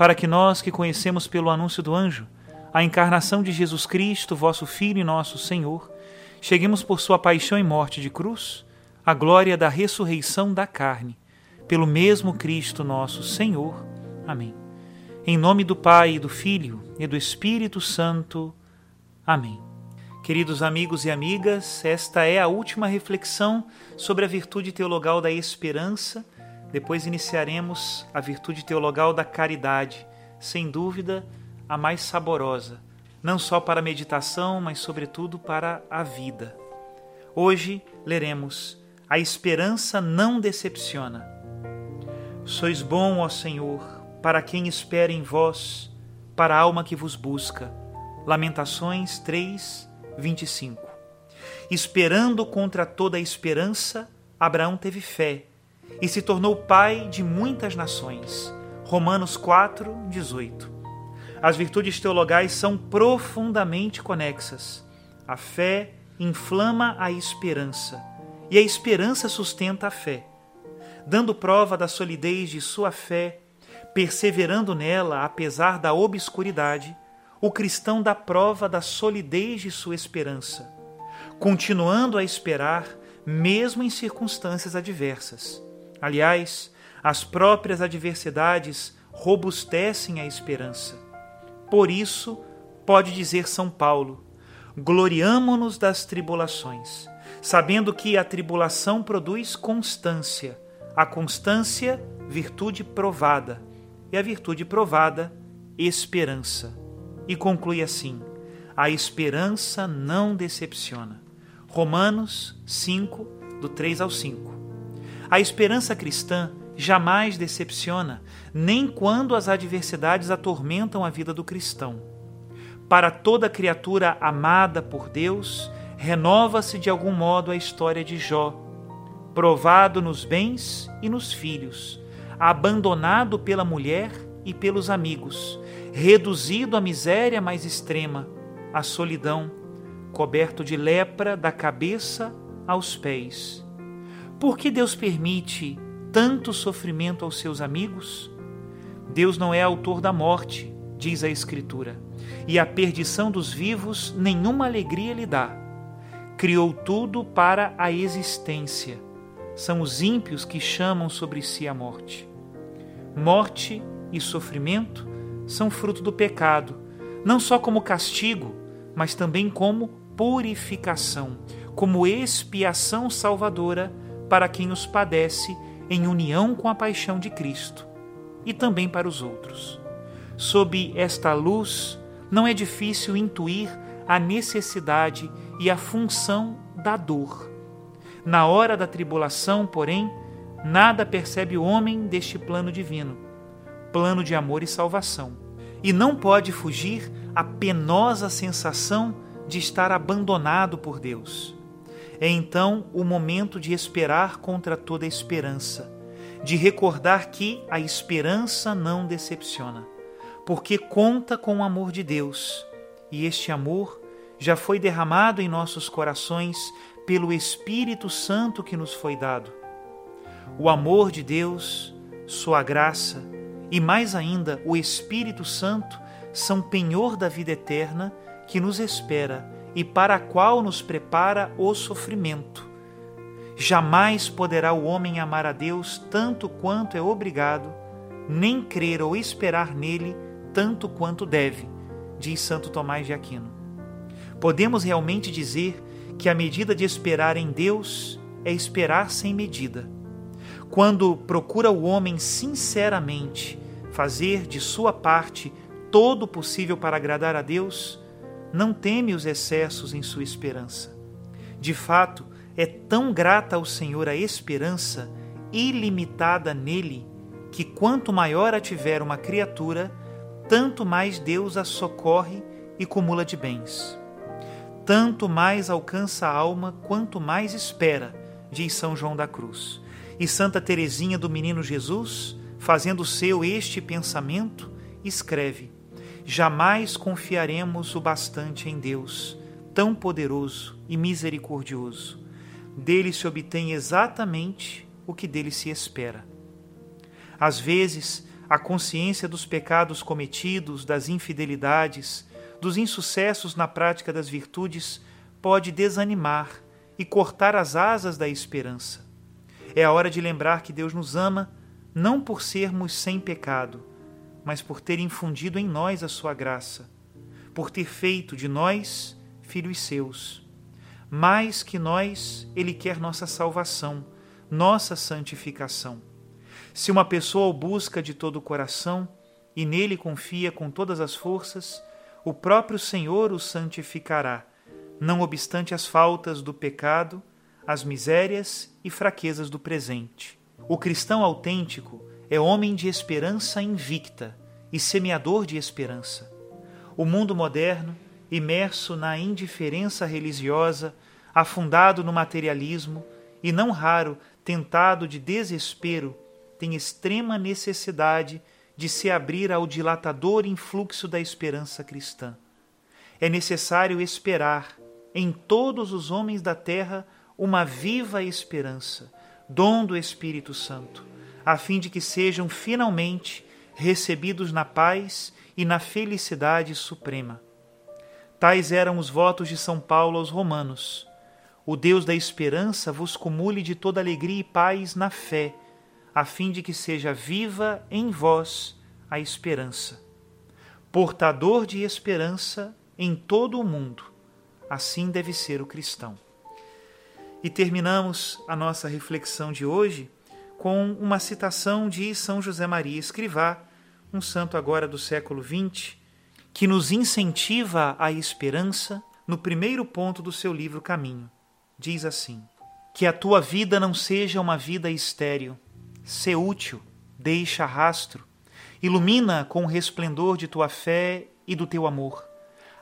para que nós que conhecemos pelo anúncio do anjo a encarnação de Jesus Cristo, vosso Filho e nosso Senhor, cheguemos por sua paixão e morte de cruz à glória da ressurreição da carne, pelo mesmo Cristo nosso Senhor. Amém. Em nome do Pai, do Filho e do Espírito Santo. Amém. Queridos amigos e amigas, esta é a última reflexão sobre a virtude teologal da esperança depois iniciaremos a virtude teologal da caridade, sem dúvida a mais saborosa, não só para a meditação, mas sobretudo para a vida. Hoje leremos A esperança não decepciona. Sois bom, ó Senhor, para quem espera em vós, para a alma que vos busca. Lamentações 3, 25. Esperando contra toda esperança, Abraão teve fé e se tornou pai de muitas nações. Romanos 4, 18. As virtudes teologais são profundamente conexas. A fé inflama a esperança e a esperança sustenta a fé. Dando prova da solidez de sua fé, perseverando nela apesar da obscuridade, o cristão dá prova da solidez de sua esperança, continuando a esperar mesmo em circunstâncias adversas. Aliás, as próprias adversidades robustecem a esperança. Por isso, pode dizer São Paulo: gloriamo-nos das tribulações, sabendo que a tribulação produz constância, a constância, virtude provada, e a virtude provada, esperança. E conclui assim: a esperança não decepciona. Romanos 5, do 3 ao 5. A esperança cristã jamais decepciona, nem quando as adversidades atormentam a vida do cristão. Para toda criatura amada por Deus, renova-se de algum modo a história de Jó, provado nos bens e nos filhos, abandonado pela mulher e pelos amigos, reduzido à miséria mais extrema, à solidão, coberto de lepra da cabeça aos pés por que Deus permite tanto sofrimento aos seus amigos? Deus não é autor da morte, diz a Escritura, e a perdição dos vivos nenhuma alegria lhe dá. Criou tudo para a existência. São os ímpios que chamam sobre si a morte. Morte e sofrimento são fruto do pecado, não só como castigo, mas também como purificação, como expiação salvadora para quem os padece em união com a paixão de Cristo e também para os outros. Sob esta luz, não é difícil intuir a necessidade e a função da dor. Na hora da tribulação, porém, nada percebe o homem deste plano divino, plano de amor e salvação, e não pode fugir a penosa sensação de estar abandonado por Deus. É então o momento de esperar contra toda esperança, de recordar que a esperança não decepciona, porque conta com o amor de Deus, e este amor já foi derramado em nossos corações pelo Espírito Santo que nos foi dado. O amor de Deus, Sua graça e, mais ainda, o Espírito Santo são penhor da vida eterna que nos espera e para a qual nos prepara o sofrimento. Jamais poderá o homem amar a Deus tanto quanto é obrigado, nem crer ou esperar nele tanto quanto deve, diz Santo Tomás de Aquino. Podemos realmente dizer que a medida de esperar em Deus é esperar sem medida. Quando procura o homem sinceramente fazer de sua parte todo o possível para agradar a Deus, não teme os excessos em sua esperança. De fato, é tão grata ao Senhor a esperança ilimitada nele, que quanto maior a tiver uma criatura, tanto mais Deus a socorre e cumula de bens. Tanto mais alcança a alma quanto mais espera, diz São João da Cruz. E Santa Teresinha do Menino Jesus, fazendo seu este pensamento, escreve: jamais confiaremos o bastante em Deus, tão poderoso e misericordioso. Dele se obtém exatamente o que dele se espera. Às vezes, a consciência dos pecados cometidos, das infidelidades, dos insucessos na prática das virtudes pode desanimar e cortar as asas da esperança. É a hora de lembrar que Deus nos ama não por sermos sem pecado, mas por ter infundido em nós a sua graça, por ter feito de nós filhos seus. Mais que nós, ele quer nossa salvação, nossa santificação. Se uma pessoa o busca de todo o coração e nele confia com todas as forças, o próprio Senhor o santificará, não obstante as faltas do pecado, as misérias e fraquezas do presente. O cristão autêntico é homem de esperança invicta e semeador de esperança. O mundo moderno, imerso na indiferença religiosa, afundado no materialismo e, não raro, tentado de desespero, tem extrema necessidade de se abrir ao dilatador influxo da esperança cristã. É necessário esperar em todos os homens da terra uma viva esperança, dom do Espírito Santo a fim de que sejam finalmente recebidos na paz e na felicidade suprema. Tais eram os votos de São Paulo aos Romanos. O Deus da esperança vos cumule de toda alegria e paz na fé, a fim de que seja viva em vós a esperança. Portador de esperança em todo o mundo, assim deve ser o cristão. E terminamos a nossa reflexão de hoje com uma citação de São José Maria Escrivá, um santo agora do século XX, que nos incentiva a esperança no primeiro ponto do seu livro Caminho. Diz assim: Que a tua vida não seja uma vida estéril, se útil, deixa rastro, ilumina com o resplendor de tua fé e do teu amor.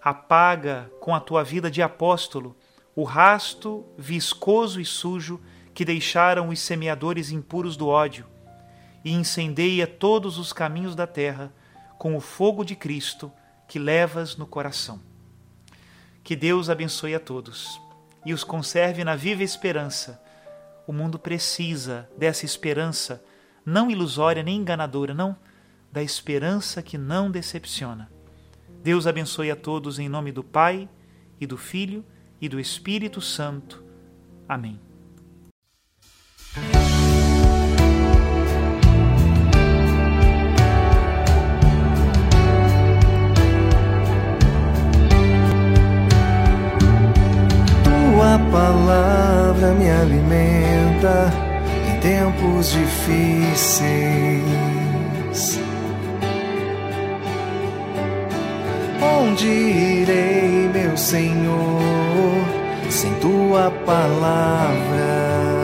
Apaga com a tua vida de apóstolo o rasto viscoso e sujo que deixaram os semeadores impuros do ódio, e incendeia todos os caminhos da terra com o fogo de Cristo que levas no coração. Que Deus abençoe a todos e os conserve na viva esperança. O mundo precisa dessa esperança, não ilusória nem enganadora, não, da esperança que não decepciona. Deus abençoe a todos em nome do Pai, e do Filho, e do Espírito Santo. Amém. Tua palavra me alimenta em tempos difíceis. Onde irei, meu Senhor, sem tua palavra?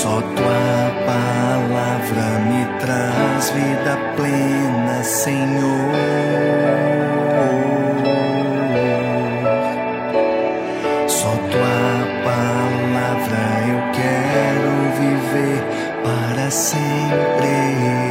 Só tua palavra me traz vida plena, Senhor. Só tua palavra eu quero viver para sempre.